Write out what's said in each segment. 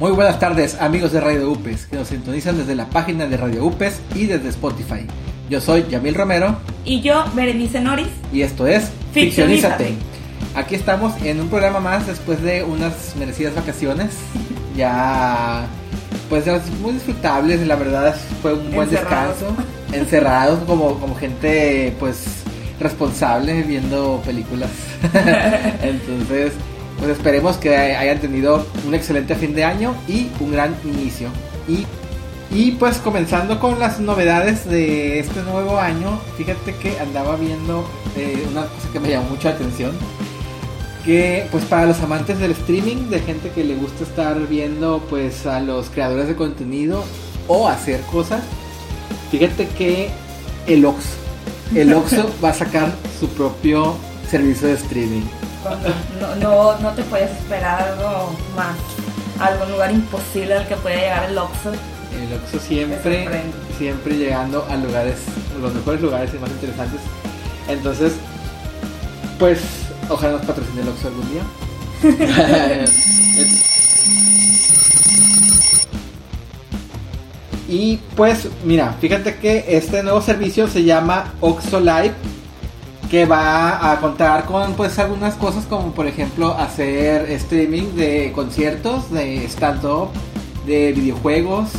Muy buenas tardes amigos de Radio UPES que nos sintonizan desde la página de Radio UPES y desde Spotify. Yo soy Yamil Romero. Y yo, Berenice Noris. Y esto es Ficcionízate. Aquí estamos en un programa más después de unas merecidas vacaciones. Ya, pues muy disfrutables, la verdad fue un buen descanso. Encerrados como, como gente, pues responsable viendo películas. Entonces, pues esperemos que hayan tenido un excelente fin de año y un gran inicio. Y, y pues comenzando con las novedades de este nuevo año, fíjate que andaba viendo eh, una cosa que me llamó mucho la atención. Que pues para los amantes del streaming, de gente que le gusta estar viendo pues a los creadores de contenido o hacer cosas, fíjate que el Oxxo, el Oxxo va a sacar su propio servicio de streaming no, no, no te puedes esperar algo más, algún lugar imposible al que pueda llegar el Oxxo. El Oxxo siempre, siempre llegando a lugares, los mejores lugares y más interesantes. Entonces, pues, ojalá nos patrocine el Oxxo algún día. y pues, mira, fíjate que este nuevo servicio se llama Oxxo Live que va a contar con pues algunas cosas como por ejemplo hacer streaming de conciertos, de stand-up, de videojuegos,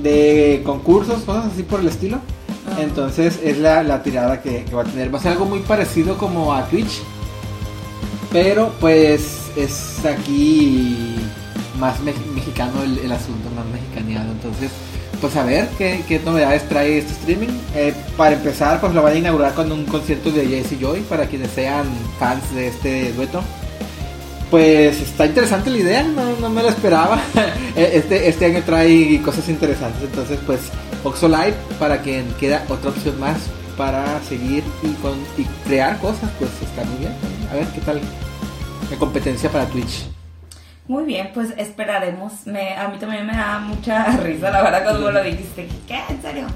de concursos, cosas así por el estilo. Ah. Entonces es la, tirada que, va a tener. Va a ser algo muy parecido como a Twitch. Pero pues es aquí más mexicano el, el asunto, más mexicaneado. Entonces pues a ver qué, novedades trae este streaming. Eh, para empezar, pues lo van a inaugurar con un concierto de Jesse Joy para quienes sean fans de este dueto. Pues está interesante la idea, no, me lo esperaba. Eh, este, este año trae cosas interesantes, entonces pues Oxo Live para quien queda otra opción más para seguir y, con, y crear cosas, pues está muy bien. A ver qué tal la competencia para Twitch. Muy bien, pues esperaremos. Me, a mí también me da mucha risa, la verdad, cuando lo dijiste. ¿Qué? ¿En serio?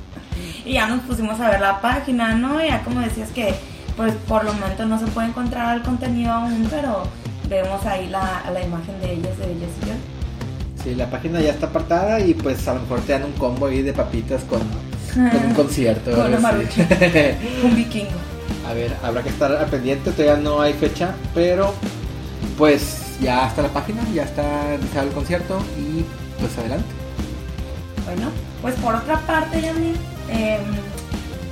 Y ya nos pusimos a ver la página, ¿no? Ya como decías que, pues por lo momento no se puede encontrar el contenido aún, pero vemos ahí la, la imagen de ellas, de ellas y yo. Sí, la página ya está apartada y pues a lo mejor te dan un combo ahí de papitas con, con un concierto. con un vikingo. A ver, habrá que estar al pendiente, todavía no hay fecha, pero pues ya está la página, ya está realizado el concierto y pues adelante. Bueno, pues por otra parte, Yami, em,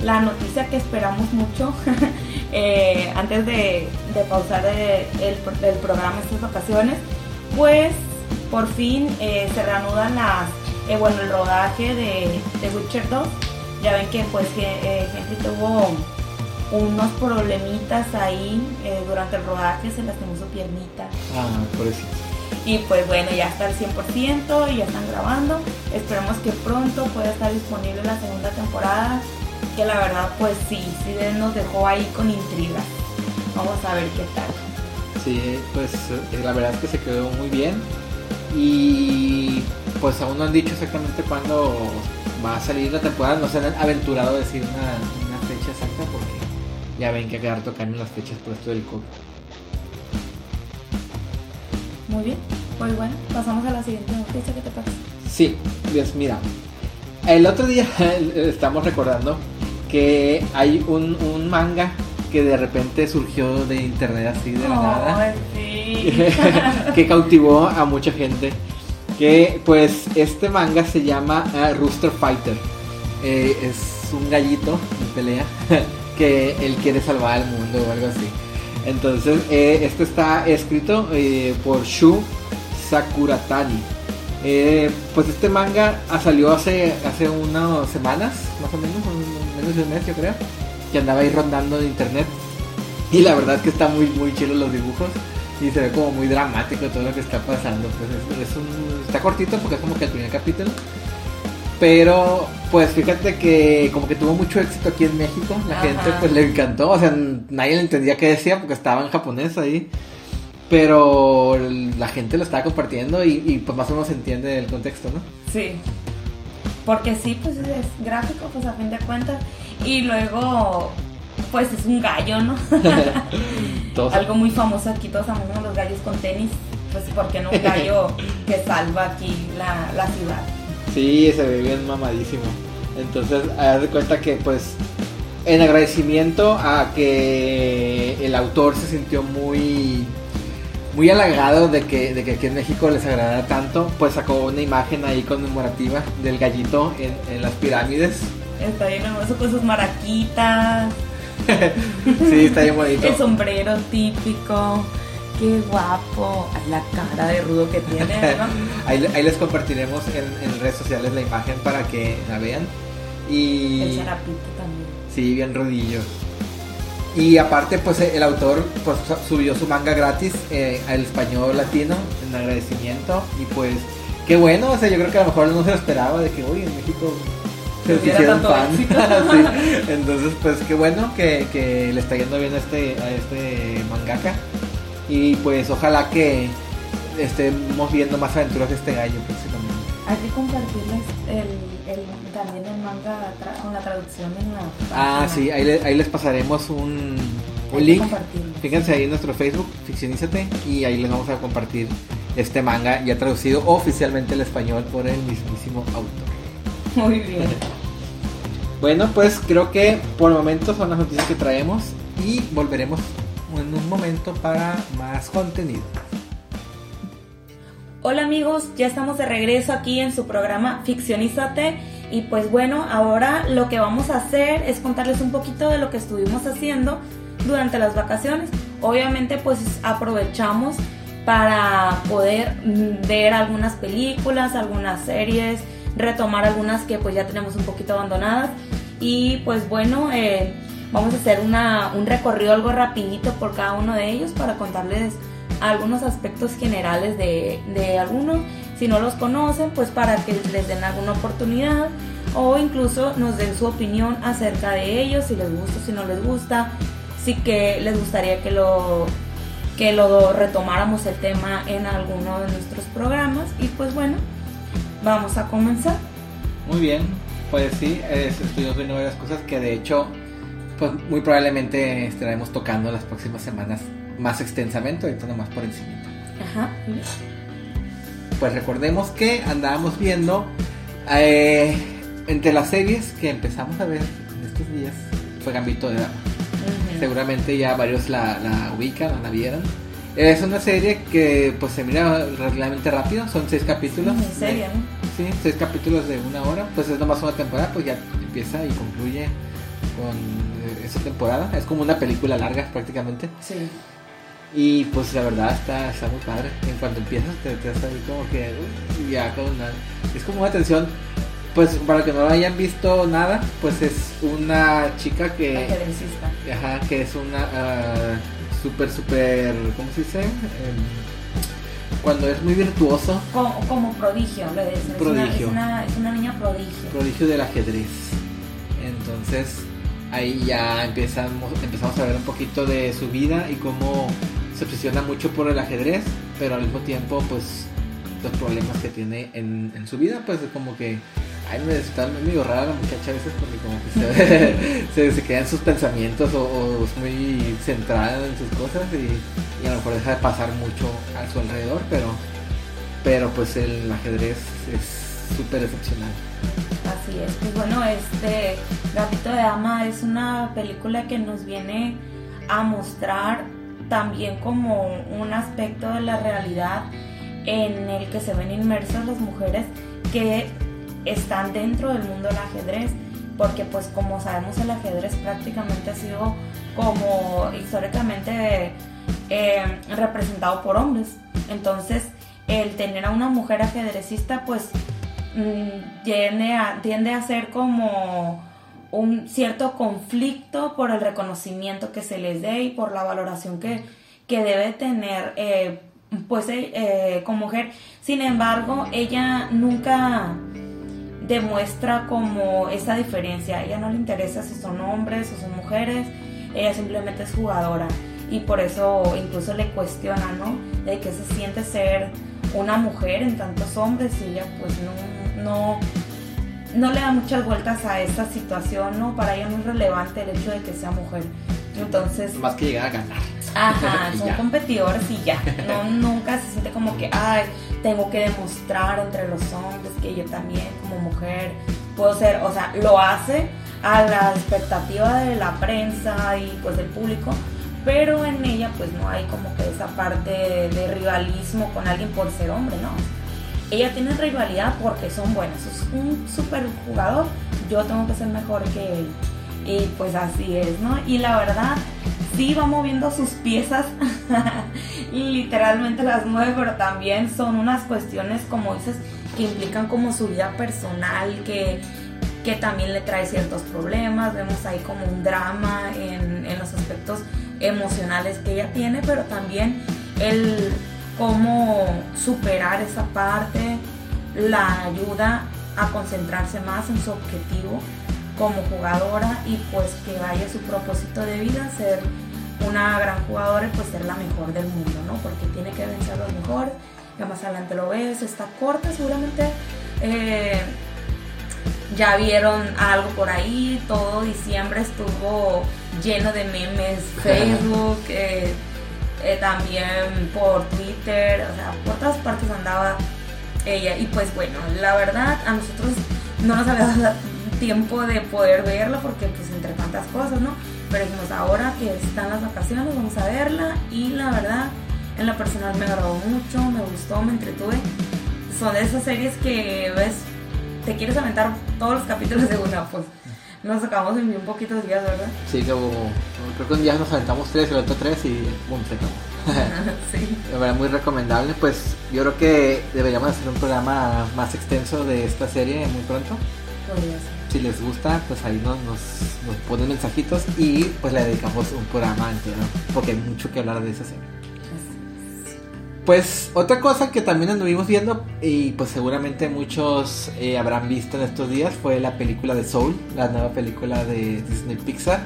la noticia que esperamos mucho eh, antes de, pausar el, el, programa estas vacaciones, pues por fin eh, se reanudan las, eh, bueno, el rodaje de, de Witcher 2. Ya ven que pues Henry tuvo unos problemitas ahí eh, durante el rodaje, se lastimó su piernita. Ah, por eso. Y pues bueno, ya está al 100% y ya están grabando. Esperemos que pronto pueda estar disponible la segunda temporada, que la verdad pues sí, sí nos dejó ahí con intriga. Vamos a ver qué tal. Sí, pues eh, la verdad es que se quedó muy bien y pues aún no han dicho exactamente cuándo va a salir la temporada, no se han aventurado a decir una, ya ven que quedar tocando las fechas por esto del COVID. Muy bien, pues bueno, pasamos a la siguiente noticia, ¿qué te parece? Sí, Dios, mira, el otro día estamos recordando que hay un, un manga que de repente surgió de internet así de la nada. Sí. que cautivó a mucha gente. Que pues este manga se llama uh, Rooster Fighter. Eh, es un gallito de pelea que él quiere salvar al mundo o algo así. Entonces, eh, esto está escrito eh, por Shu Sakuratani. Eh, pues este manga salió hace, hace unas semanas, más o menos, menos de un mes yo creo, que andaba ahí rondando en internet. Y la verdad que está muy, muy chido los dibujos y se ve como muy dramático todo lo que está pasando. Pues es, está cortito porque es como que el primer capítulo. Pero pues fíjate que como que tuvo mucho éxito aquí en México, la gente pues le encantó, o sea, nadie le entendía qué decía porque estaba en japonés ahí, pero la gente lo estaba compartiendo y, pues más o menos se entiende el contexto, ¿no? Sí, porque sí, pues es gráfico, pues a fin de cuentas, y luego pues es un gallo, ¿no? Algo muy famoso aquí, todos amamos los gallos con tenis. pues porque no un gallo que salva aquí la, la ciudad. Sí, se ve bien mamadísimo. Entonces, haz de cuenta que pues en agradecimiento a que el autor se sintió muy muy halagado de que, de que aquí en México les agradara tanto, pues sacó una imagen ahí conmemorativa del gallito en, en las pirámides. Está bien hermoso con sus maraquitas. sí, está bien bonito. El sombrero típico. Qué guapo. Ay, la cara de rudo que tiene. ¿no? ahí, ahí les compartiremos en, en redes sociales la imagen para que la vean. Y... El charapito también. Sí, bien rodillo. Y aparte, pues el autor pues, subió su manga gratis eh, al español latino en agradecimiento. Y pues, qué bueno, o sea, yo creo que a lo mejor no se lo esperaba de que, uy, en México se hicieron. Sí, Entonces, pues qué bueno que, que le está yendo bien a este, a este mangaka. Y pues ojalá que estemos viendo más aventuras de este gallo próximamente. Hay que compartirles el, el, también el manga con la traducción en la. Ah, página. sí, ahí, le- ahí les pasaremos un, un link. Fíjense ahí en nuestro Facebook, Ficcionízate, y ahí les vamos a compartir este manga ya traducido oficialmente al español por el mismísimo autor. Muy bien. Bueno, pues creo que por el momento son las noticias que traemos y volveremos en un momento para más contenido. Hola amigos, ya estamos de regreso aquí en su programa Ficcionízate y pues bueno, ahora lo que vamos a hacer es contarles un poquito de lo que estuvimos haciendo durante las vacaciones. Obviamente pues aprovechamos para poder mm, ver algunas películas, algunas series, retomar algunas que pues ya tenemos un poquito abandonadas y pues bueno, eh, vamos a hacer un recorrido algo rapidito por cada uno de ellos para contarles algunos aspectos generales de, de algunos. Si no los conocen, pues para que les den alguna oportunidad o incluso nos den su opinión acerca de ellos, si les gusta, si no les gusta, si que les gustaría que lo que lo retomáramos el tema en alguno de nuestros programas y pues bueno, vamos a comenzar. Muy bien, pues sí, es- estuvimos viendo varias cosas que de hecho, pues muy probablemente estaremos tocando las próximas semanas más extensamente, ahorita nomás por encima. Ajá. Pues recordemos que andábamos viendo eh, entre las series que empezamos a ver en estos días fue Gambito de Dama. Ujú. Seguramente ya varios la, la ubican la vieron. Es una serie que pues se mira relativamente rápido, son seis capítulos. En serio, ¿no? Sí, seis capítulos de una hora, pues es nomás una temporada, pues ya empieza y concluye con esa temporada. Es como una película larga prácticamente. Sí. Y pues la verdad está, está muy padre. En cuanto empiezas te te hace como que uy, ya con una... Es como una tensión. Pues para que no hayan visto nada, pues es una chica que... Ajá, que es una ah, súper, súper... ¿Cómo se dice? Em, cuando es muy virtuoso, Como, como prodigio, le dicen. Es una- Prodigio. Es una, es una niña prodigio. prodigio del ajedrez. Entonces ahí ya empezamos, empezamos a ver un poquito de su vida y cómo se obsesiona mucho por el ajedrez, pero al mismo tiempo pues los problemas que tiene en, en su vida, pues como que ay, me está medio rara la muchacha a veces porque como que se, se, se queda en sus pensamientos o, o es muy centrada en sus cosas y, y a lo mejor deja de pasar mucho a su alrededor, pero, pero pues el ajedrez es súper excepcional. Así es, pues bueno, este Gatito de Dama es una película que nos viene a mostrar también como un aspecto de la realidad en el que se ven inmersas las mujeres que están dentro del mundo del ajedrez, porque pues como sabemos el ajedrez prácticamente ha sido como históricamente eh, representado por hombres, entonces el tener a una mujer ajedrecista pues mm, tiende a, tiende a ser como un cierto conflicto por el reconocimiento que se les dé y por la valoración que, que debe tener eh, pues eh, eh, como mujer. Sin embargo, ella nunca demuestra como esa diferencia. Ella no le interesa si son hombres o son mujeres, ella simplemente es jugadora y por eso incluso le cuestiona, ¿no? De qué se siente ser una mujer en tantos hombres y ella pues no, no, no le da muchas vueltas a esta situación, ¿no? Para ella no es relevante el hecho de que sea mujer. Entonces, Más que llegar a ganar. Ajá, son ya. competidores y ya. No, nunca se siente como que, ay, tengo que demostrar entre los hombres que yo también como mujer puedo ser, o sea, lo hace a la expectativa de la prensa y pues del público, pero en ella pues no hay como que esa parte de rivalismo con alguien por ser hombre, ¿no? Ella tiene rivalidad porque son buenas, es un super jugador, yo tengo que ser mejor que él. Y pues así es, ¿no? Y la verdad, sí va moviendo sus piezas, literalmente las mueve, pero también son unas cuestiones, como dices, que implican como su vida personal, que, que también le trae ciertos problemas, vemos ahí como un drama en, en los aspectos emocionales que ella tiene, pero también el cómo superar esa parte la ayuda a concentrarse más en su objetivo como jugadora y pues que vaya su propósito de vida, ser una gran jugadora y pues ser la mejor del mundo, ¿no? Porque tiene que vencer a los mejores, ya más adelante lo ves, está corta seguramente. eh, ya vieron algo por ahí, todo diciembre estuvo lleno de memes, Facebook, eh, eh, también por Twitter, o sea, por todas partes andaba ella. Y pues bueno, la verdad a nosotros no nos había dado tiempo de poder verla porque pues entre tantas cosas, ¿no? Pero dijimos, ahora que están las vacaciones, vamos a verla y la verdad, en lo personal me agradó mucho, me gustó, me entretuve. Son de esas series que ves, te quieres aventar todos los capítulos de una, pues nos acabamos en bien poquitos días, ¿verdad? Sí, como, creo que un día nos aventamos tres el otro tres y boom, se acabó. sí. De verdad, muy recomendable. Pues yo creo que deberíamos hacer un programa más extenso de esta serie muy pronto. Podría ser. Si les gusta, pues ahí nos, nos, nos ponen mensajitos y pues le dedicamos un programa entero. Porque hay mucho que hablar de esa serie. Pues otra cosa que también anduvimos viendo y pues seguramente muchos eh, habrán visto en estos días fue la película de Soul, la nueva película de Disney Pixar.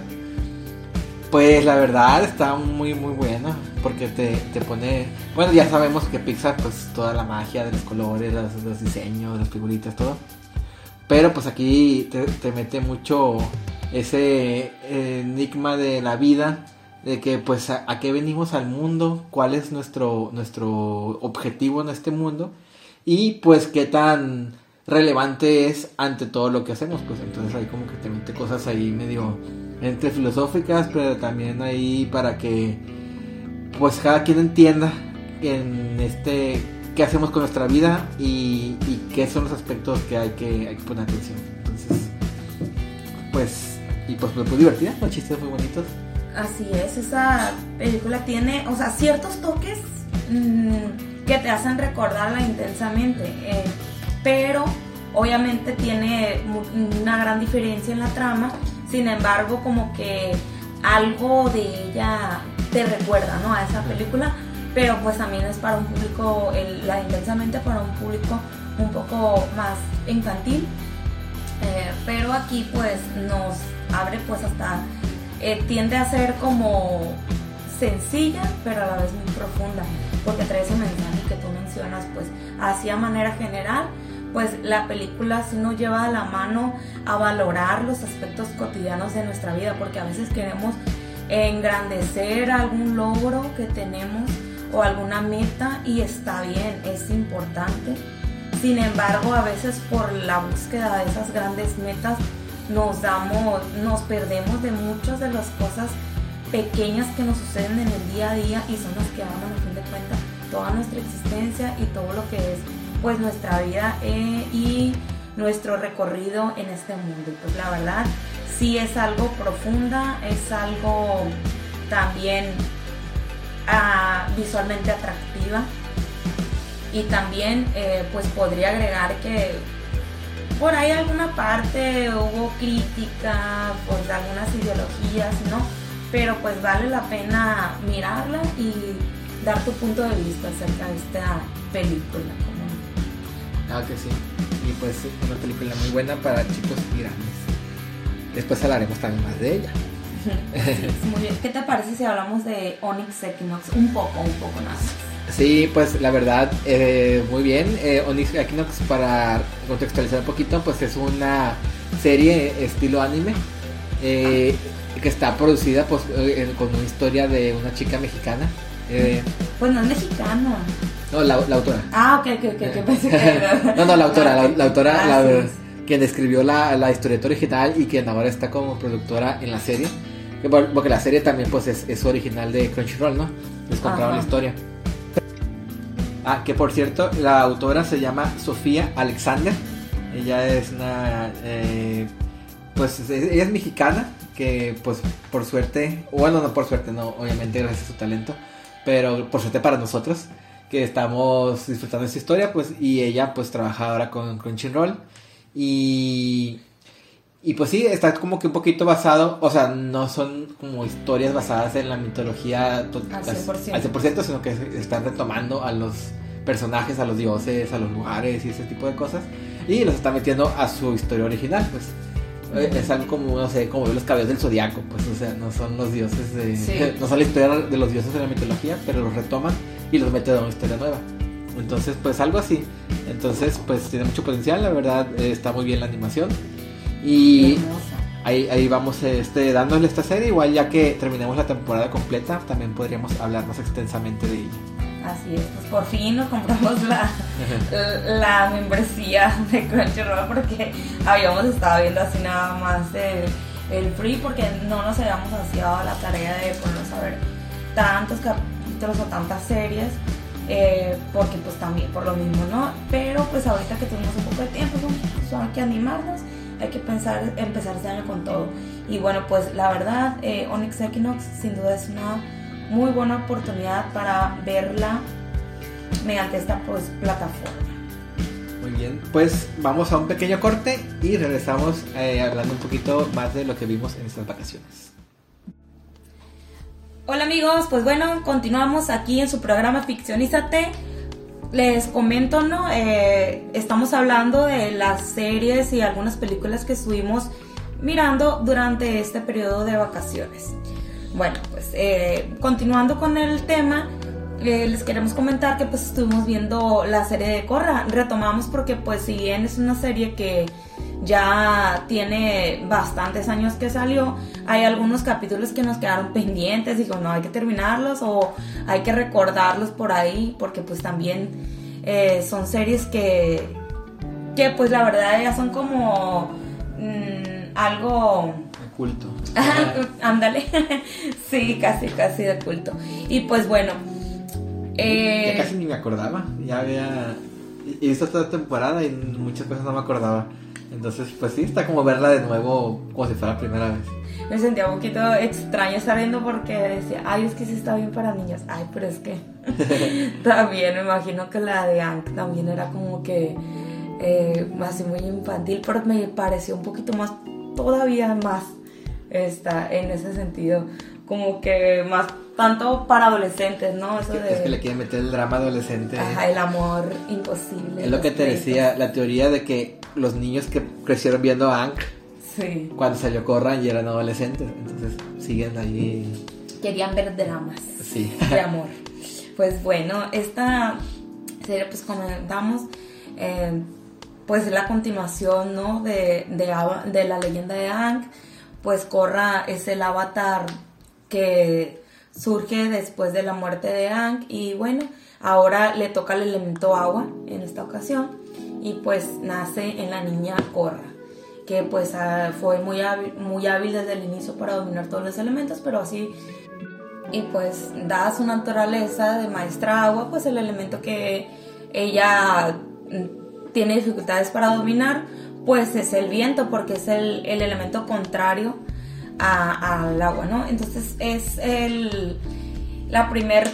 Pues la verdad está muy muy buena porque te, te pone... Bueno, ya sabemos que Pixar pues toda la magia de los colores, los, los diseños, las figuritas, todo. Pero pues aquí te, te mete mucho ese eh, enigma de la vida de que pues a, qué venimos al mundo, cuál es nuestro, nuestro objetivo en este mundo y pues qué tan relevante es ante todo lo que hacemos, pues entonces hay como que te mete cosas ahí medio entre filosóficas, pero también ahí para que pues cada quien entienda en este qué hacemos con nuestra vida y, qué son los aspectos que hay que, hay que poner atención. Entonces, pues, y pues fue divertida, con chistes muy bonitos. Así es, esa película tiene, o sea, ciertos toques mmm, que te hacen recordarla intensamente, eh, pero obviamente tiene una gran diferencia en la trama, sin embargo como que algo de ella te recuerda, ¿no? A esa película, pero pues también es para un público, la intensamente para un público un poco más infantil, eh, pero aquí pues nos abre pues hasta eh, tiende a ser como sencilla, pero a la vez muy profunda, porque trae ese mensaje que tú mencionas, pues, así a manera general, pues la película sí nos lleva a la mano a valorar los aspectos cotidianos de nuestra vida, porque a veces queremos engrandecer algún logro que tenemos o alguna meta y está bien, es importante. Sin embargo, a veces por la búsqueda de esas grandes metas, nos damos, nos perdemos de muchas de las cosas pequeñas que nos suceden en el día a día y son las que dan a fin de cuentas toda nuestra existencia y todo lo que es pues nuestra vida eh, y nuestro recorrido en este mundo. Pues la verdad sí es algo profunda, es algo también uh, visualmente atractiva y también eh, pues podría agregar que por ahí alguna parte hubo crítica por algunas ideologías, ¿no? Pero pues vale la pena mirarla y dar tu punto de vista acerca de esta película. Ah, que sí. Y pues una película muy buena para chicos y grandes. Después hablaremos también más de ella. Sí, muy bien. ¿Qué te parece si hablamos de Onyx Equinox? Un poco, un poco nada más. Sí, pues la verdad, eh, muy bien. Eh, Onyx Equinox, para contextualizar un poquito, pues es una serie estilo anime. Eh, que está producida pues eh, con una historia de una chica mexicana. Eh, Pues no es mexicana. no, la, la autora. Ah, ok, ok, ok, que pensé que era. no, no, la autora, la, la autora, ah, la- sí. quien escribió la, la historieta original y quien ahora está como productora en la serie. Que por- Porque la serie también pues es, es original de Crunchyroll, ¿no? Les Ajá. la historia. Ah, que por cierto, la autora se llama Sofía Alexander. Ella es una... eh, pues es- ella es mexicana, que pues por suerte, bueno, no por suerte, no, obviamente gracias a su talento, pero por suerte para nosotros, que estamos disfrutando esta historia, pues, y ella pues trabaja ahora con Crunchyroll. Y, y pues sí, está como que un poquito basado, o sea, no son como historias basadas en la mitología to- Al 100%. al 100%, sino que están retomando a los personajes, a los dioses, a los lugares y ese tipo de cosas. Y los está metiendo a su historia original, pues. Eh, Es algo como, no sé, como los cabellos del zodiaco, pues, o sea, no son los dioses de. Sí. No son la historia de los dioses de la mitología, pero los retoman y los meten a una historia nueva. Entonces, pues algo así. Entonces, pues tiene mucho potencial, la verdad, eh, está muy bien la animación. Y ahí, ahí vamos este, dándole esta serie. Igual ya que terminemos la temporada completa, también podríamos hablar más extensamente de ella. Así es, pues por fin nos compramos la, la membresía de Crunchyroll porque habíamos estado viendo así nada más el, el free porque no nos habíamos dado la tarea de ponernos a ver tantos capítulos o tantas series eh, porque pues también por lo mismo, ¿no? Pero pues ahorita que tenemos un poco de tiempo, pues, hay que animarnos, hay que pensar, empezar este año con todo. Y bueno, pues la verdad, eh, Onyx Equinox sin duda es una muy buena oportunidad para verla mediante esta pues, plataforma. Muy bien, pues vamos a un pequeño corte y regresamos eh, hablando un poquito más de lo que vimos en estas vacaciones. Hola amigos, pues bueno, continuamos aquí en su programa Ficcionízate. Les comento, ¿no? Eh, estamos hablando de las series y algunas películas que estuvimos mirando durante este periodo de vacaciones. Bueno, pues eh, continuando con el tema, eh, les queremos comentar que pues estuvimos viendo la serie de Corra. Retomamos porque pues si bien es una serie que ya tiene bastantes años que salió, hay algunos capítulos que nos quedaron pendientes, digo, no, hay que terminarlos o hay que recordarlos por ahí, porque pues también eh, son series que, que pues la verdad ya son como mm, algo... Culto. Ajá, ándale. sí, casi, casi de culto. Y pues bueno. eh, Ya casi ni me acordaba. Ya había toda la temporada y muchas cosas no me acordaba. Entonces, pues sí, está como verla de nuevo como si fuera la primera vez. me sentía un poquito extraño estar viendo porque decía, ay, es que sí está bien para niños. Ay, pero es que también me imagino que la de Ank también era como que eh, así muy infantil, pero me pareció un poquito más, todavía más, esta, en ese sentido, como que más tanto para adolescentes, ¿no? Eso Que- de... Es que le quieren meter el drama adolescente. Ajá, el amor imposible. Es lo que te decía, la teoría de que los niños que crecieron viendo a Ank Sí. cuando salió Corran ya eran adolescentes. Entonces siguen ahí. Querían ver dramas Sí. de amor. Pues bueno, esta serie, pues comentamos, eh, pues es la continuación, ¿no? De, de, de la leyenda de Aang. Pues Korra es el avatar que surge después de la muerte de Aang. Y bueno, ahora le toca el elemento agua en esta ocasión. Y pues nace en la niña Korra que pues ah, fue muy hábil, muy hábil desde el inicio para dominar todos los elementos, pero así, y pues dada su naturaleza de maestra agua, pues el elemento que ella tiene dificultades para dominar, pues es el viento, porque es el, el elemento contrario a- al agua, ¿no? Entonces es el, la primer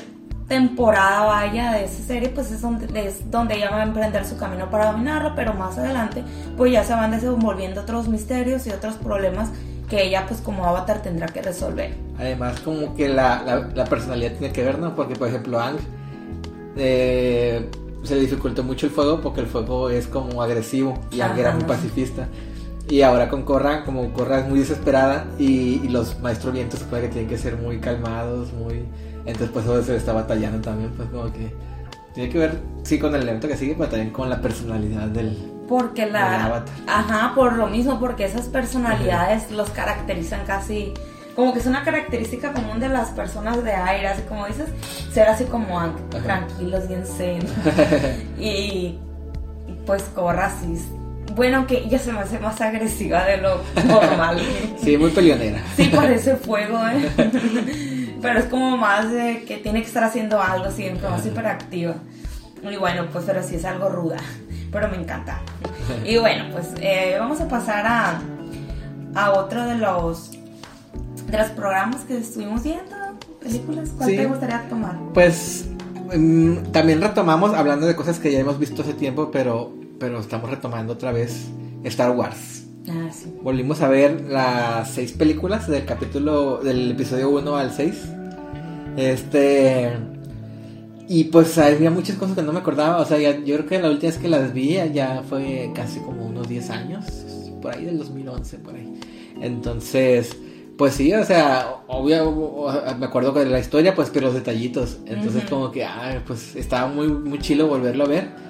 temporada vaya de esa serie pues es donde, es donde ella va a emprender su camino para dominarlo pero más adelante pues ya se van desenvolviendo otros misterios y otros problemas que ella pues como avatar tendrá que resolver Además, como que la, la, la personalidad tiene que ver, ¿no? Porque, por ejemplo, Ang eh, se le dificultó mucho el fuego porque el fuego es como agresivo y Ang era muy pacifista. Y ahora con Korra, como Korra es muy desesperada y, y los maestros vientos se puede que tienen que ser muy calmados, muy... Entonces pues eso se está batallando también, pues como que... Tiene que ver, sí, con el elemento que sigue, pero también con la personalidad del... porque del la avatar. ajá por lo mismo porque esas personalidades los caracterizan casi como que es una característica común de las personas de aire, así como dices, ser así como tranquilos, bien zen. y, y, pues corra así. Bueno, que ella se me hace más agresiva de lo normal. Sí, muy peleonera. Sí, parece fuego, ¿eh? Pero es como más de que tiene que estar haciendo algo siempre, más hiperactiva. Y bueno, pues pero sí es algo ruda, pero me encanta. Y bueno, pues eh, vamos a pasar a, a otro de los, de los programas que estuvimos viendo, películas. ¿Cuál Sí. te gustaría tomar? Pues mm, también retomamos, hablando de cosas que ya hemos visto hace tiempo, pero, pero estamos retomando otra vez Star Wars. Ah, sí. Volvimos a ver las seis películas del capítulo, del episodio 1 al 6. Este. Y pues había muchas cosas que no me acordaba. O sea, ya- yo creo que la última vez que las vi ya fue casi como unos 10 años. Por ahí del 2011, por ahí. Entonces, pues sí, o sea, obvio, me acuerdo de la historia, pues, pero los detallitos. Entonces, como que, ah, pues estaba muy, muy chilo volverlo a ver.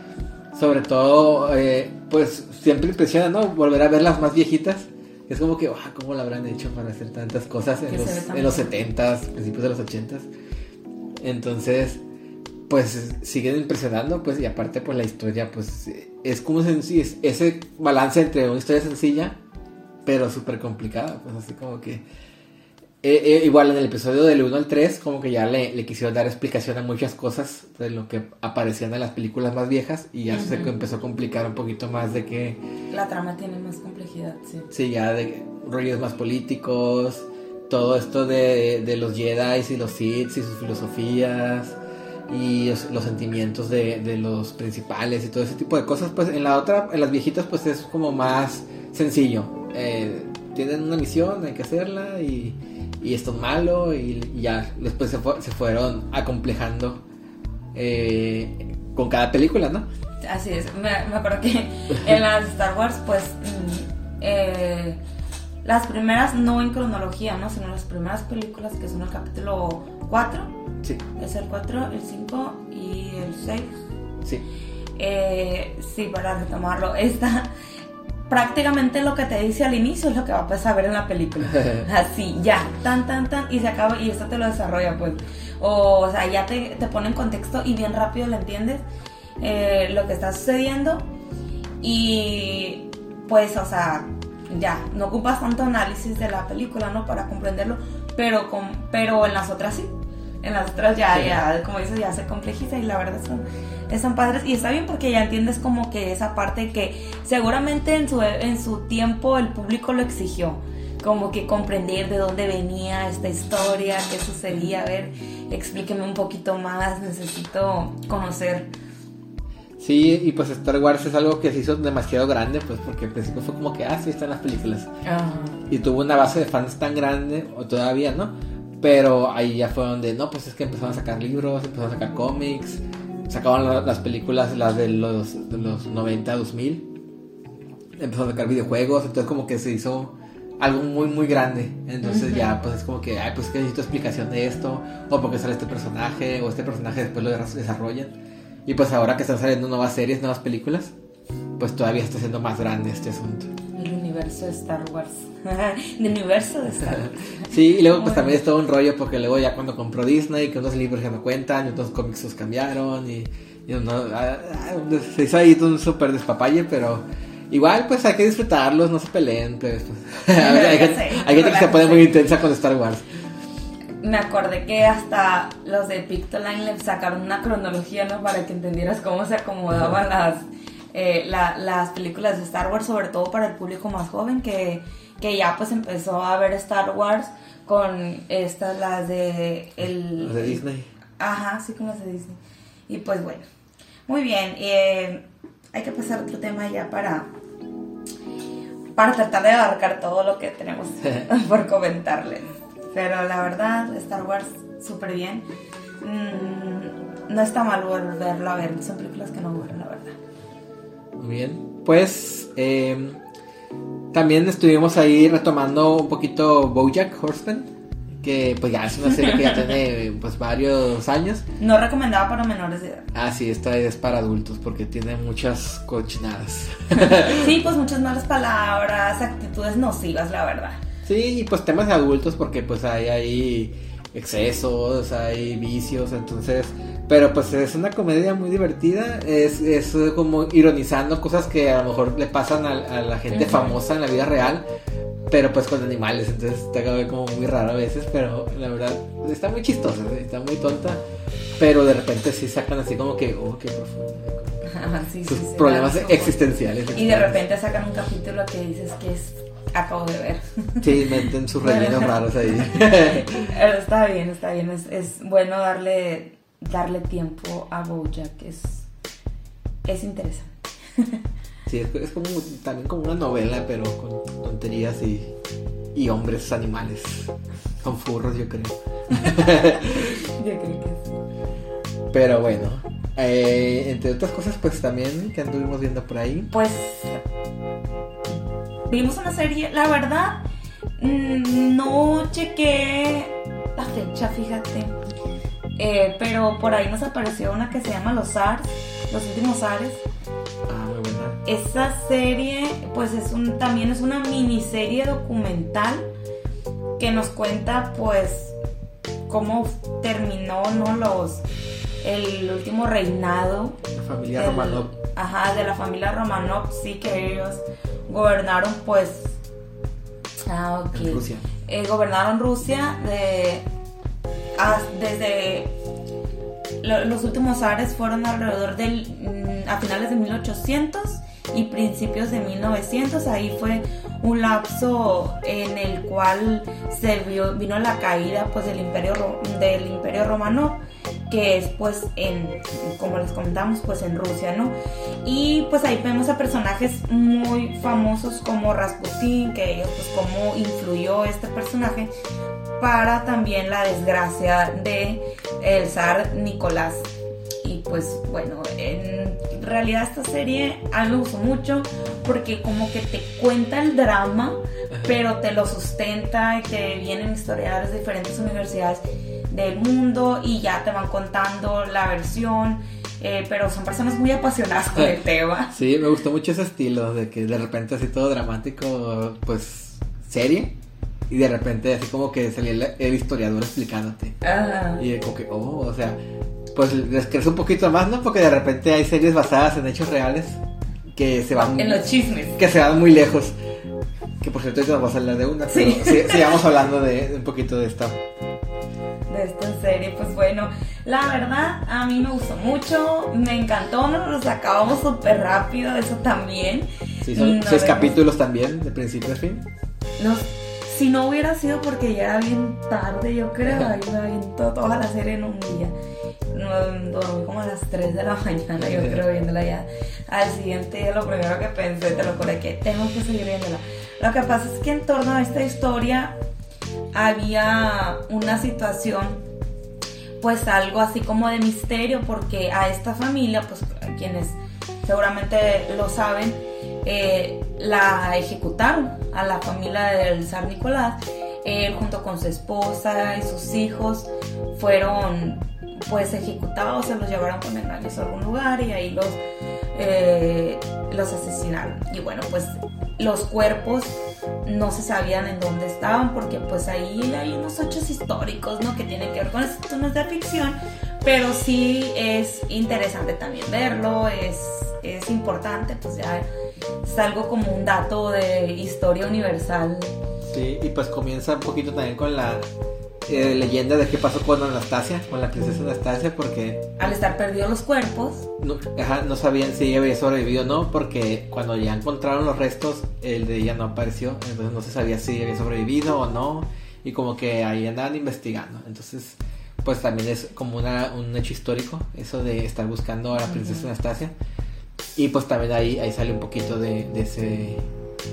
Sobre todo, eh, pues siempre impresiona, ¿no? Volver a ver las más viejitas. Es como que, ah, ¿cómo lo habrán hecho para hacer tantas cosas en los, en los bien. 70s, principios de los 80s? Entonces, pues siguen impresionando, pues, y aparte, pues la historia, pues, es como sencillo, es ese balance entre una historia sencilla, pero súper complicada, pues, así como que. Eh, eh, igual en el episodio del 1 al 3, como que ya le, le quisieron dar explicación a muchas cosas de lo que aparecían en las películas más viejas, y ya se empezó a complicar un poquito más de que. La trama tiene más complejidad, sí. Sí, ya de rollos más políticos, todo esto de, de los Jedi y los Sith y sus filosofías y los, los sentimientos de, de los principales y todo ese tipo de cosas, pues en la otra, en las viejitas, pues es como más sencillo. Eh, tienen una misión, hay que hacerla y, y esto es malo y, y ya después se, fue- se fueron acomplejando eh, con cada película, ¿no? Así es, me, me acuerdo que en las Star Wars, pues, mm, eh, las primeras, no en cronología, ¿no? Sino las primeras películas que son el capítulo 4, Sí, es el 4, el 5 y el 6. sí. Eh, sí, para retomarlo, esta prácticamente lo que te dice al inicio es lo que va a ver en la película. Así, ya, tan, tan, tan, y se acaba, y esto te lo desarrolla, pues. O, o sea, ya te, te pone en contexto y bien rápido lo entiendes eh, lo que está sucediendo. Y, pues, o sea, ya, no ocupas tanto análisis de la película, ¿no? Para comprenderlo, pero, con, pero en las otras sí. En las otras ya, Sí. ya, como dices, ya se complejiza y la verdad son, están padres. Y está bien porque ya entiendes como que esa parte que seguramente en su, en su tiempo el público lo exigió. Como que comprender de dónde venía esta historia, qué sucedía. A ver, explíqueme un poquito más, necesito conocer. Sí, y pues Star Wars es algo que se hizo demasiado grande, pues porque al principio fue como que, ah, sí, están las películas. Y tuvo una base de fans tan grande, o todavía, ¿no? Pero ahí ya fue donde, no, pues es que empezaron a sacar libros, empezaron a sacar cómics, sacaban la- las películas, las de los, de los 90, 2000, empezaron a sacar videojuegos, entonces como que se hizo algo muy, muy grande. Entonces ya, pues es como que, ay, pues que necesito explicación de esto, o porque sale este personaje, o este personaje después lo des- desarrollan. Y pues ahora que están saliendo nuevas series, nuevas películas, pues todavía está siendo más grande este asunto. Universo de Star Wars. el universo de Star Wars. Sí, y luego pues también es todo un rollo porque luego ya cuando compró Disney, que unos libros ya no cuentan, y otros cómics los cambiaron, y, y uno, ah, ah, se hizo ahí un súper despapalle, pero igual pues hay que disfrutarlos, no se peleen, pues. pues. hay, gente, sé, hay gente que se pone muy intensa con Star Wars. Me acordé que hasta los de Pictoline le sacaron una cronología, ¿no? Para que entendieras cómo se acomodaban las, eh, la- las películas de Star Wars, sobre todo para el público más joven, que, que ya pues empezó a ver Star Wars con estas, las de... El, de Disney. Ajá, sí, con las de Disney. Y pues bueno, muy bien. eh, hay que pasar a otro tema ya para, para tratar de abarcar todo lo que tenemos por comentarles. Pero la verdad, Star Wars, súper bien. Mm, no está mal volverlo a ver. Son películas que no aburren, la verdad. Muy bien. Pues eh, también estuvimos ahí retomando un poquito Bojack Horseman, que pues ya es una serie que ya tiene pues varios años. No recomendaba para menores de edad. Ah, sí, esta es para adultos porque tiene muchas cochinadas. Sí, pues muchas malas palabras, actitudes nocivas, la verdad. Sí, y pues temas de adultos porque pues hay ahí excesos, hay vicios, entonces, pero pues es una comedia muy divertida, es, es como ironizando cosas que a lo mejor le pasan a, la gente famosa en la vida real, pero pues con animales, entonces está como muy raro a veces, pero la verdad está muy chistosa, está muy tonta, pero de repente sí sacan así como que, oh, qué profundo. sus problemas existenciales. Y de repente sacan un capítulo que dices que es acabo de ver. Sí, meten sus rellenos raros ahí. está bien, está bien. Es, es, bueno darle, darle tiempo a Bojack. Es, es interesante. Sí, es, como también como una novela, pero con tonterías y, y hombres animales. Con furros, yo creo. yo creo que sí. Pero bueno, eh, entre otras cosas, pues también que anduvimos viendo por ahí. Pues vimos una serie, la verdad, mm, no chequé la fecha, fíjate. Eh, pero por ahí nos apareció una que se llama Los Ars, Los Últimos Ares. Ah, muy buena. Esa serie, pues es un, también es una miniserie documental que nos cuenta, pues, cómo terminó, ¿no? Los, el último reinado. La familia Romanov. Ajá, de la familia Romanov, sí, que ellos gobernaron pues... Ah, Rusia. Eh, gobernaron Rusia de, desde los últimos ares fueron alrededor del mm, a finales de 1800 y principios de 1900 ahí fue un lapso en el cual se vio, vino la caída pues del imperio del imperio romano que es pues en, como les comentamos, pues en Rusia, ¿no? Y pues ahí vemos a personajes muy famosos como Rasputin, que ellos pues cómo influyó este personaje para también la desgracia de el zar Nicolás. Y pues bueno, en realidad esta serie a mí me gustó mucho porque como que te cuenta el drama, pero te lo sustenta y te vienen historiadores de diferentes universidades del mundo y ya te van contando la versión. Eh, pero son personas muy apasionadas con el tema. Sí, me gustó mucho ese estilo de que de repente así todo dramático, pues serie. Y de repente así como que salía el, historiador explicándote. Y como que, oh, o sea, pues les crece un poquito más, ¿no? Porque de repente hay series basadas en hechos reales que se van... En los chismes. Que se van muy lejos. Que por cierto, ahorita vamos a hablar de una. Sí. sigamos hablando de, un poquito de esta de esta serie. Pues bueno, la verdad a mí me gustó mucho, me encantó, nos los acabamos súper rápido, eso también. Sí, son seis capítulos también, de principio a fin. si no hubiera sido porque ya era bien tarde, yo creo, ahí me visto toda la serie en un día. dormí como a las 3 de la mañana, yo creo, viéndola ya. Al siguiente día lo primero que pensé, te lo juro, que tengo que seguir viéndola. Lo que pasa es que en torno a esta historia había una situación pues algo así como de misterio porque a esta familia pues quienes seguramente lo saben eh, la ejecutaron a la familia del zar Nicolás. Él junto con su esposa y sus hijos fueron pues ejecutados se los llevaron con engaños a algún lugar y ahí los eh, los asesinaron y bueno pues los cuerpos no se sabían en dónde estaban porque pues ahí hay unos hechos históricos, ¿no? Que tienen que ver con esto, no es de ficción, pero sí es interesante también verlo, es, es importante, pues ya es algo como un dato de historia universal. Sí, y pues comienza un poquito también con la eh, leyenda de qué pasó con Anastasia, con la princesa Anastasia, porque... Al estar perdidos los cuerpos. No, no sabían si ella había sobrevivido o no, porque cuando ya encontraron los restos, el de ella no apareció, entonces no se sabía si había sobrevivido o no, y como que ahí andaban investigando. Entonces, pues también es como una, un hecho histórico, eso de estar buscando a la princesa Anastasia. Y pues también ahí, ahí sale un poquito de ese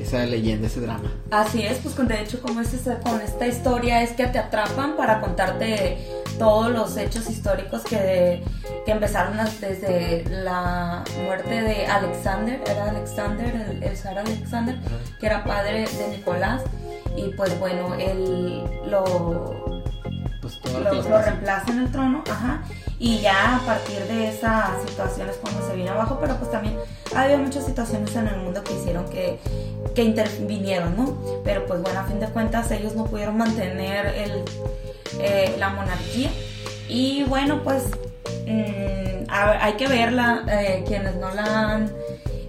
esa leyenda, ese drama. Así es, pues de hecho como es con esta historia es que te atrapan para contarte todos los hechos históricos que, que empezaron desde la muerte de Alexander, era Alexander, el, el zar Alexander, que era padre de Nicolás, y pues bueno, él lo, pues lo, lo reemplaza en el trono, ajá, y ya a partir de esas situaciones cuando se vino abajo, pero pues también había muchas situaciones en el mundo que hicieron que, que intervinieron, ¿no? Pero pues bueno, a fin de cuentas ellos no pudieron mantener eh, la monarquía y bueno, pues mm, hay que verla, eh, quienes no la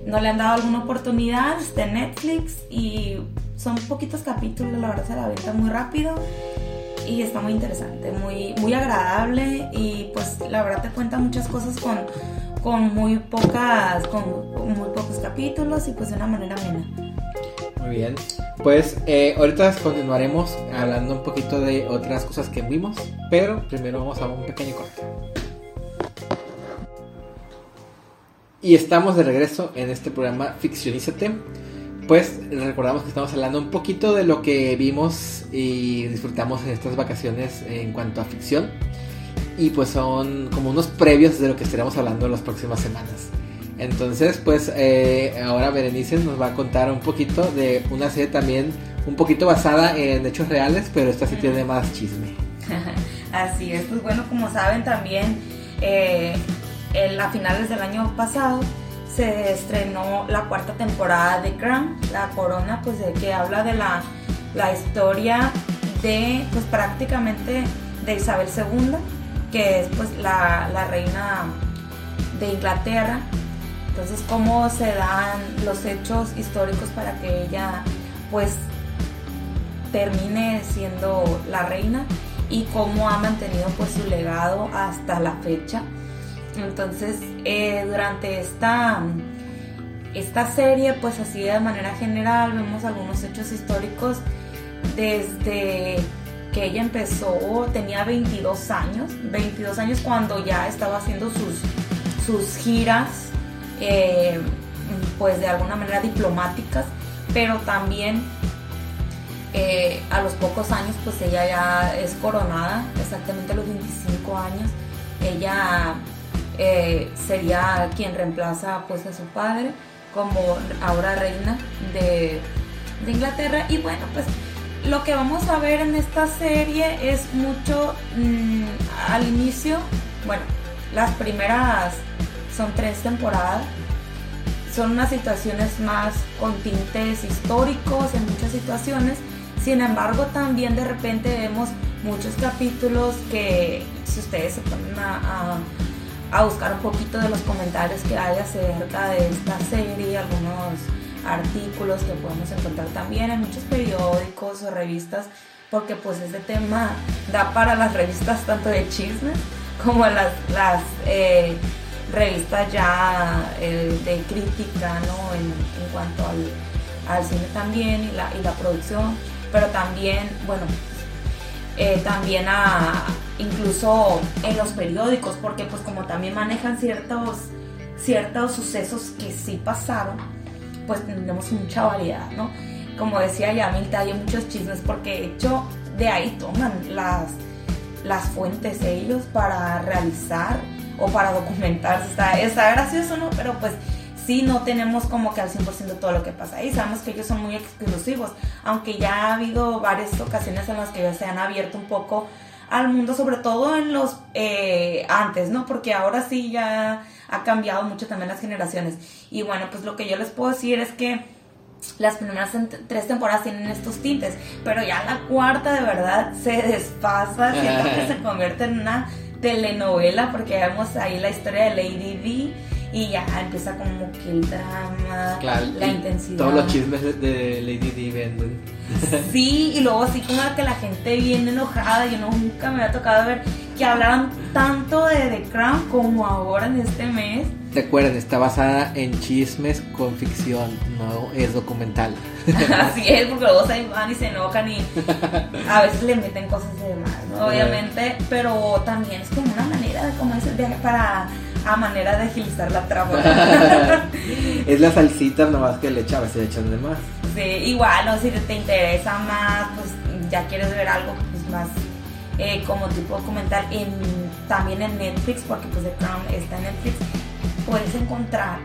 no le han dado alguna oportunidad, está en Netflix y son poquitos capítulos, la verdad se la avienta muy rápido y está muy interesante, muy, muy agradable y pues la verdad te cuenta muchas cosas con, con muy pocas, con muy pocos capítulos y pues de una manera amena. Muy bien, pues eh, ahorita continuaremos hablando un poquito de otras cosas que vimos, pero primero vamos a un pequeño corte. Y estamos de regreso en este programa Ficcionízate pues recordamos que estamos hablando un poquito de lo que vimos y disfrutamos en estas vacaciones en cuanto a ficción. Y pues son como unos previos de lo que estaremos hablando en las próximas semanas. Entonces, pues eh, ahora Berenice nos va a contar un poquito de una serie también un poquito basada en hechos reales, pero esta sí tiene más chisme. Así es, pues bueno, como saben también, eh, a finales del año pasado se estrenó la cuarta temporada de Crown, La Corona, pues de que habla de la, la historia de, pues prácticamente de Isabel II, que es pues la, la reina de Inglaterra. Entonces, cómo se dan los hechos históricos para que ella pues termine siendo la reina y cómo ha mantenido pues su legado hasta la fecha. Entonces, eh, durante esta, esta serie, pues así de manera general, vemos algunos hechos históricos desde que ella empezó, tenía 22 años, 22 años cuando ya estaba haciendo sus, sus giras, eh, pues de alguna manera diplomáticas, pero también eh, a los pocos años, pues ella ya es coronada, exactamente a los 25 años, ella eh, sería quien reemplaza pues a su padre como ahora reina de, Inglaterra. Y bueno pues lo que vamos a ver en esta serie es mucho mm, al inicio bueno las primeras son tres temporadas. Son unas situaciones más con tintes históricos en muchas situaciones. Sin embargo también de repente vemos muchos capítulos que si ustedes se ponen a a buscar un poquito de los comentarios que hay acerca de esta serie, algunos artículos que podemos encontrar también en muchos periódicos o revistas, porque pues este tema da para las revistas tanto de chismes como las, las eh, revistas ya eh, de crítica, ¿no? En, cuanto al, al, cine también y la, y la producción, pero también, bueno, eh, también a, incluso en los periódicos, porque pues como también manejan ciertos, ciertos sucesos que sí pasaron, pues tenemos mucha variedad, ¿no? Como decía Yamilta, hay muchos chismes porque de hecho de ahí toman las, las fuentes ellos para realizar o para documentar. Está, está gracioso, ¿no? Pero pues sí no tenemos como que al 100% todo lo que pasa ahí. Sabemos que ellos son muy exclusivos, aunque ya ha habido varias ocasiones en las que ellos se han abierto un poco al mundo, sobre todo en los eh, antes, ¿no? Porque ahora sí ya ha cambiado mucho también las generaciones. Y bueno, pues lo que yo les puedo decir es que las primeras tres temporadas tienen estos tintes, pero ya la cuarta de verdad se desfasa, siento que se convierte en una telenovela porque vemos ahí la historia de Lady D y ya empieza como que el drama, la intensidad. Todos los chismes de Lady D venden. Sí, y luego así como que la gente viene enojada, yo nunca me había tocado ver que hablaran tanto de The Crown como ahora en este mes. Recuerden, está basada en chismes con ficción, no es documental. Así es, porque luego se van y se enojan y a veces le meten cosas de más, ¿no? obviamente, pero también es como una manera de cómo es el viaje para a manera de agilizar la trama. es la salsita nomás que le echaba, se echan de más. Sí, igual, o si te interesa más, pues ya quieres ver algo pues, más eh, como tipo documental, en, también en Netflix, porque pues The Crown está en Netflix, puedes encontrar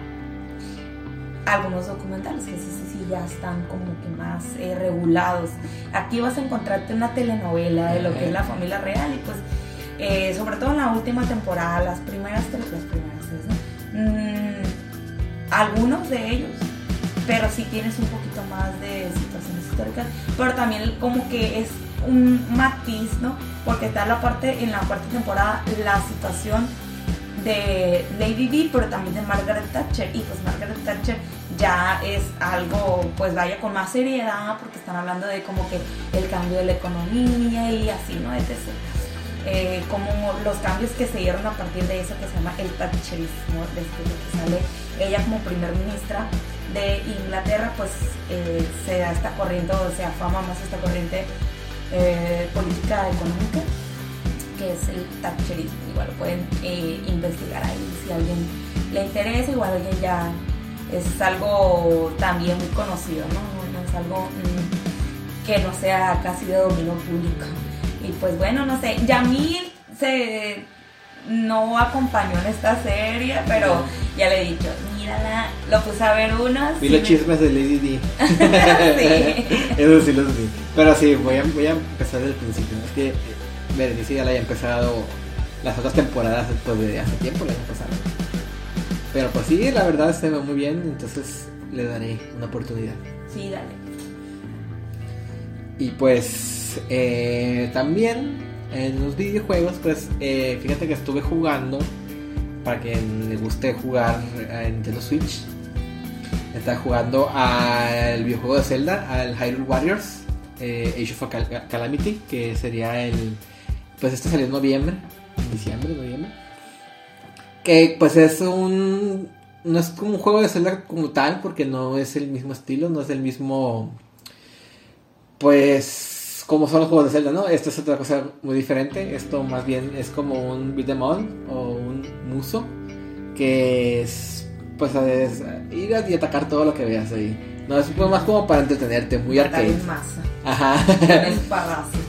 algunos documentales que sí, sí, sí ya están como que más eh, regulados. Aquí vas a encontrarte una telenovela de lo que es la familia real y pues eh, sobre todo en la última temporada, las primeras tres, las primeras tres. Mm, algunos de ellos, pero sí tienes un poquito más de situaciones históricas, pero también como que es un matiz, ¿no? Porque está la parte, en la cuarta temporada, la situación de Lady Di, pero también de Margaret Thatcher. Y pues Margaret Thatcher ya es algo, pues vaya con más seriedad, porque están hablando de como que el cambio de la economía y así, ¿no? Etc. Eh, como los cambios que se dieron a partir de eso que se llama el Thatcherismo, desde que sale ella como primer ministra de Inglaterra, pues eh, se da esta corriente, o sea, fama más esta corriente eh, política económica que es el Thatcherismo. Igual pueden eh, investigar ahí si a alguien le interesa, igual alguien ya es algo también muy conocido, ¿no? No es algo mm, que no sea casi de dominio público. Y pues bueno, no sé, Yamil se no acompañó en esta serie, pero ya le he dicho, mírala, lo puse a ver unos. Vi los chismes de Lady D. sí. Eso sí los vi. Pero sí, voy a, voy a empezar desde el principio. Es que Berenice ya la haya empezado las otras temporadas después de hace tiempo, el año pasado. Pero pues sí, la verdad se ve muy bien, entonces le daré una oportunidad. Sí, dale. Y pues eh, también en los videojuegos, pues eh, fíjate que estuve jugando, para quien le guste jugar en Nintendo Switch, estaba jugando al videojuego de Zelda, al Hyrule Warriors, eh, Age of Calamity, que sería el pues este salió en noviembre, diciembre, noviembre. Que pues es un... No es como un juego de Zelda como tal, porque no es el mismo estilo, no es el mismo... Pues como son los juegos de Zelda, ¿no? Esto es otra cosa muy diferente. Esto más bien es como un beat'em o un muso. Que es pues es ir y atacar todo lo que veas ahí. No, es más como para entretenerte, muy arcade. Ajá.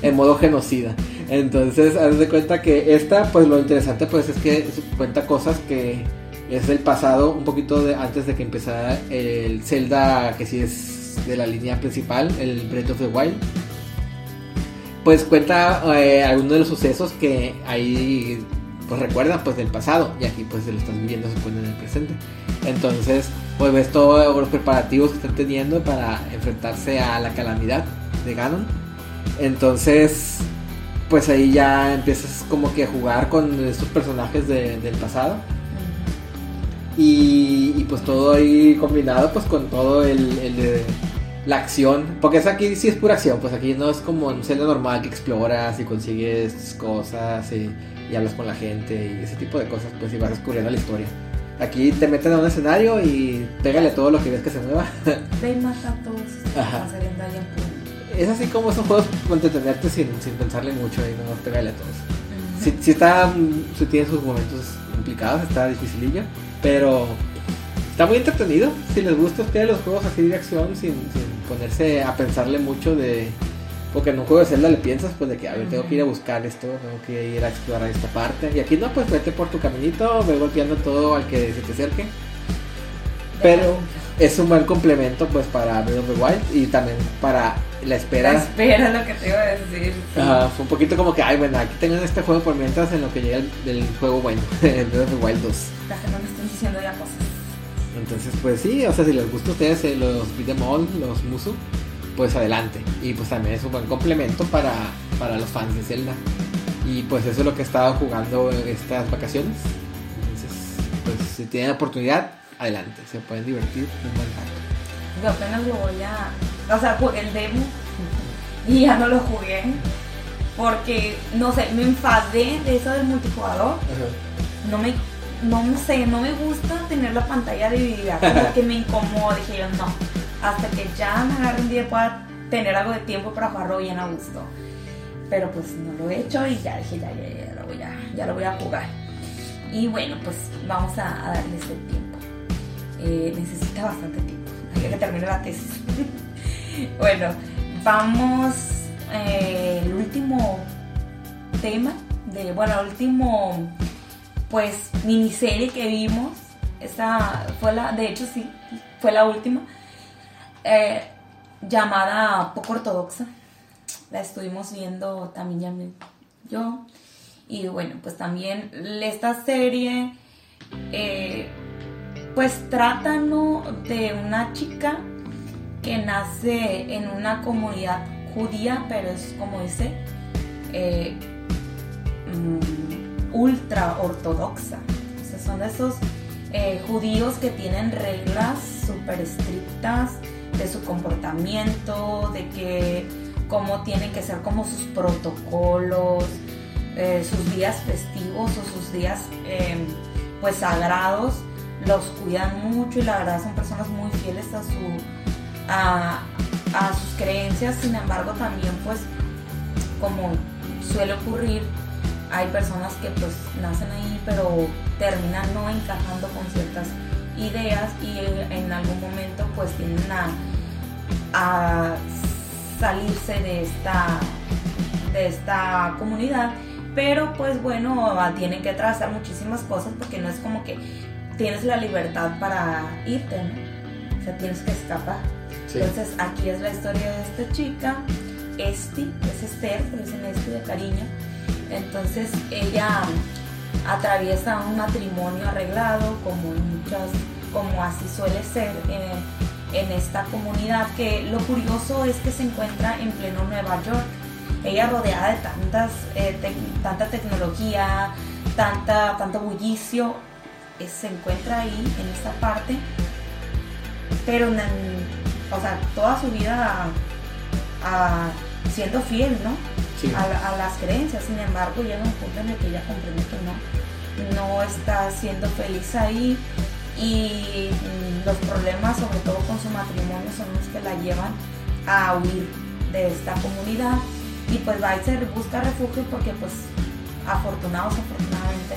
en modo genocida. Entonces, haz de cuenta que esta, pues lo interesante pues es que cuenta cosas que es del pasado, un poquito de, antes de que empezara el Zelda, que sí es de la línea principal, el Breath of the Wild. Pues cuenta eh, algunos de los sucesos que ahí pues recuerdan pues del pasado y aquí pues se lo están viviendo se pone en el presente. Entonces, pues ves todos los preparativos que están teniendo para enfrentarse a la calamidad de Ganon. Entonces, pues ahí ya empiezas como que a jugar con estos personajes del pasado. Y, pues todo ahí combinado pues con todo el, la acción. Porque es aquí sí es pura acción, pues aquí no es como un Zelda normal que exploras y consigues cosas y, hablas con la gente y ese tipo de cosas, pues y vas descubriendo la historia. Aquí te meten a un escenario y pégale todo lo que ves que se mueva. Ve y mata a todos. Es así como esos juegos para entretenerte sin, sin pensarle mucho y no pegarle a todos. Si, está, si tiene sus momentos complicados, está dificilillo, pero está muy entretenido. Si les gusta a ustedes los juegos así de acción, sin, sin ponerse a pensarle mucho de... Porque en un juego de Zelda le piensas pues de que, a ver, tengo que ir a buscar esto, tengo que ir a explorar esta parte. Y aquí no, pues vete por tu caminito, ve golpeando todo al que se te acerque. Pero es un buen complemento pues para Breath of the Wild y también para la espera. La espera, lo que te iba a decir. fue un poquito como que, ay, bueno, aquí tengan este juego por mientras en lo que llega el, juego bueno, el Breath of the Wild 2. no me están diciendo ya cosas. Entonces, pues sí, o sea, si les gusta a ustedes eh, los beat'em all, los Musu, pues adelante. Y pues también es un buen complemento para, para los fans de Zelda. Y pues eso es lo que he estado jugando estas vacaciones. Entonces, pues si tienen oportunidad, adelante, se pueden divertir un buen rato. Yo apenas lo voy a o sea, jugué el demo y ya no lo jugué. Porque, no sé, me enfadé de eso del multijugador. No me, no sé, no me gusta tener la pantalla dividida. Como que me incomoda. Dije yo, no. Hasta que ya me agarre un día pueda tener algo de tiempo para jugarlo bien a gusto. Pero pues no lo he hecho y ya dije, ya, ya, ya, lo, voy a, ya lo voy a jugar. Y bueno, pues vamos a, darle ese tiempo. Eh, necesita bastante tiempo. Hay que termine la tesis. bueno, vamos eh, el último tema de, bueno, el último pues miniserie que vimos. Esta fue la, de hecho sí, fue la última. Eh, llamada Poco Ortodoxa. La estuvimos viendo también yo. Y bueno, pues también esta serie, eh, pues trata ¿no? de una chica que nace en una comunidad judía, pero es como dice, eh, mm, ultra ortodoxa. O sea, son esos eh, judíos que tienen reglas súper estrictas de su comportamiento, de que cómo tienen que ser como sus protocolos, eh, sus días festivos o sus días em, pues sagrados, los cuidan mucho y la verdad son personas muy fieles a su a sus creencias, sin embargo también pues como suele ocurrir hay personas que pues nacen ahí pero terminan no encajando con ciertas ideas y en algún momento pues tienen a, a salirse de esta, de esta comunidad. Pero pues bueno, tienen que trazar muchísimas cosas porque no es como que tienes la libertad para irte, ¿no? O sea, tienes que escapar. Entonces aquí es la historia de esta chica, Esti, es Esther, pero es en Esti de cariño. Entonces ella atraviesa un matrimonio arreglado, como muchas, como así suele ser. Eh, en esta comunidad que lo curioso es que se encuentra en pleno Nueva York. Ella rodeada de tantas, eh, tanta tecnología, tanta, tanto bullicio, eh, se encuentra ahí en esta parte, pero o sea, toda su vida siendo fiel, ¿no? A, a, las creencias, sin embargo llega un punto en el que ella comprende que no, no está siendo feliz ahí y mm, los problemas, sobre todo con su matrimonio, son los que la llevan a huir de esta comunidad. Y pues va busca refugio porque pues afortunados afortunadamente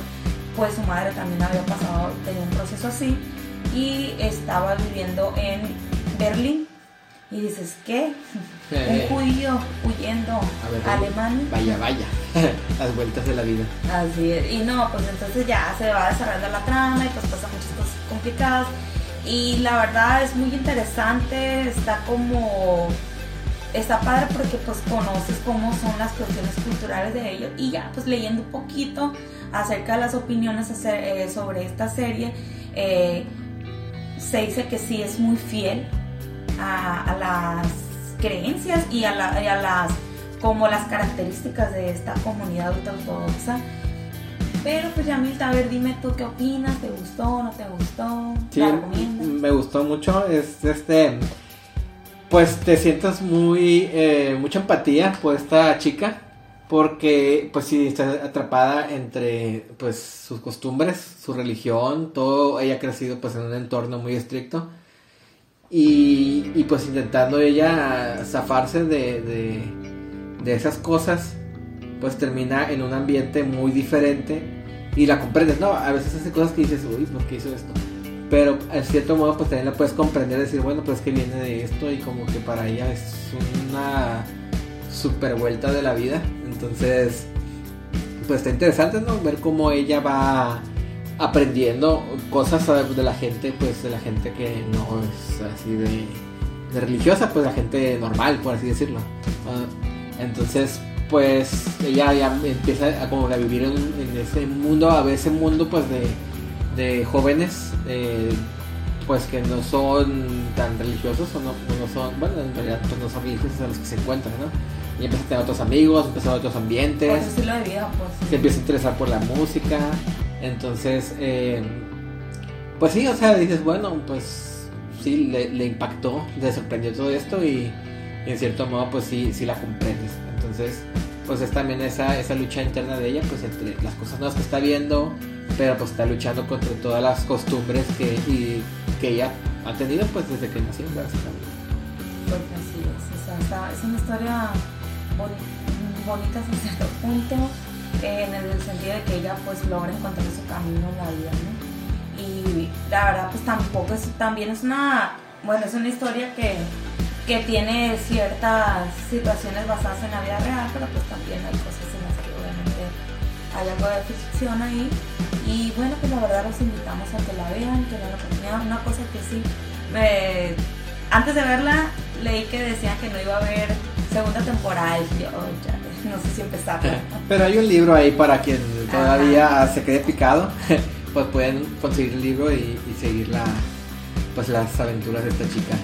pues su madre también había pasado tenía un proceso así y estaba viviendo en Berlín y dices ¿qué? un judío huyendo a Alemania vaya vaya las vueltas de la vida así es y no pues entonces ya se va desarrollando la trama y pues pasa muchas cosas complicadas. Y la verdad es muy interesante, está como está padre porque pues conoces cómo son las cuestiones culturales de ellos y ya pues leyendo un poquito acerca de las opiniones eh, sobre esta serie eh, se dice que sí es muy fiel a, las creencias y a, las como las características de esta comunidad ortodoxa. Pero pues Yamilta, a ver, dime tú qué opinas, ¿te gustó, no te gustó? Sí, me gustó mucho, es este, pues te sientes muy, eh, mucha empatía por esta chica, porque pues sí, está atrapada entre pues sus costumbres, su religión, todo, ella ha crecido pues en un entorno muy estricto. Y, y pues intentando ella zafarse de, de, de esas cosas pues termina en un ambiente muy diferente y la comprendes, ¿no? A veces hace cosas que dices, uy, ¿por qué hizo esto? Pero en cierto modo pues también la puedes comprender, decir, bueno, pues que viene de esto y como que para ella es una super vuelta de la vida. Entonces, pues está interesante, ¿no? Ver cómo ella va aprendiendo cosas de la gente, pues de la gente que no es así de, de religiosa, pues la gente normal, por así decirlo. Ah, entonces, pues ella ya empieza a como a vivir en, ese mundo, a ver ese mundo pues de, jóvenes eh, pues que no son tan religiosos o no, son, bueno en realidad pues no son religiosos a los que se encuentran, ¿no? Y empieza a tener otros amigos, empieza a otros ambientes. Pues de vida, pues. Se empieza a interesar por la música. Entonces, eh, pues sí, o sea, dices, bueno, pues sí, le, impactó, le sorprendió todo esto y, en cierto modo, pues sí, sí la comprendes. Entonces, pues es también esa, esa lucha interna de ella, pues entre las cosas nuevas que está viendo, pero pues está luchando contra todas las costumbres que, que ella ha tenido pues desde que nació, básicamente. Pues así es, es una historia bonita hasta cierto punto, en el sentido de que ella pues logra encontrar su camino en la vida. Y la verdad pues tampoco es, también es una, bueno, es una historia que que tiene ciertas situaciones basadas en la vida real, pero pues también hay cosas en las que obviamente hay algo de ficción ahí. Y bueno, pues la verdad los invitamos a que la vean, que la oportunidad. Una cosa que sí, me, antes de verla leí que decían que no iba a haber segunda temporada y yo, ya, no sé si empezar. Pero hay un libro ahí para quien todavía se quede picado, pues pueden conseguir el libro y, seguir la, pues las aventuras de esta chica.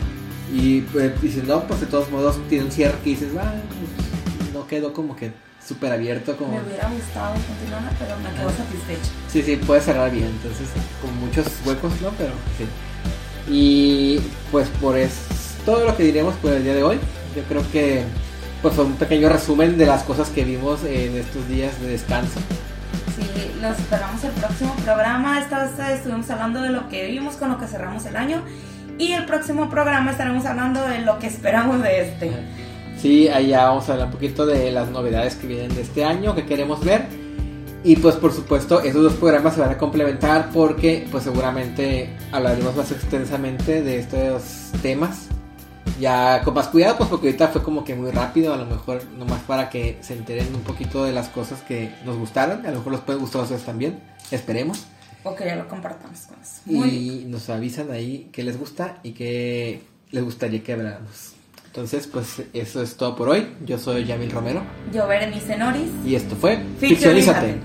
Y pues, no, pues de todos modos tiene un cierre que dices, ah, pues, no quedó como que súper abierto. Como... Me hubiera gustado continuar, pero me quedo satisfecho. Sí, sí, puede cerrar bien, entonces con muchos huecos, ¿no? Pero sí. Y pues por eso, todo lo que diremos por el día de hoy. Yo creo que pues fue un pequeño resumen de las cosas que vimos en estos días de descanso. Sí, los esperamos el próximo programa. Esta vez estuvimos hablando de lo que vimos con lo que cerramos el año. Y el próximo programa estaremos hablando de lo que esperamos de este. Sí, allá vamos a hablar un poquito de las novedades que vienen de este año, que queremos ver. Y pues por supuesto, esos dos programas se van a complementar porque pues seguramente hablaremos más extensamente de estos temas. Ya con más cuidado, pues porque ahorita fue como que muy rápido, a lo mejor nomás para que se enteren un poquito de las cosas que nos gustaron, a lo mejor los pueden gustar a ustedes también, esperemos. O que ya lo compartamos con eso. y nos avisan ahí qué les gusta y qué les gustaría que habláramos. Entonces, pues eso es todo por hoy. Yo soy Yamil Romero. Yo Berenice Noris. Y esto fue Ficcionízate.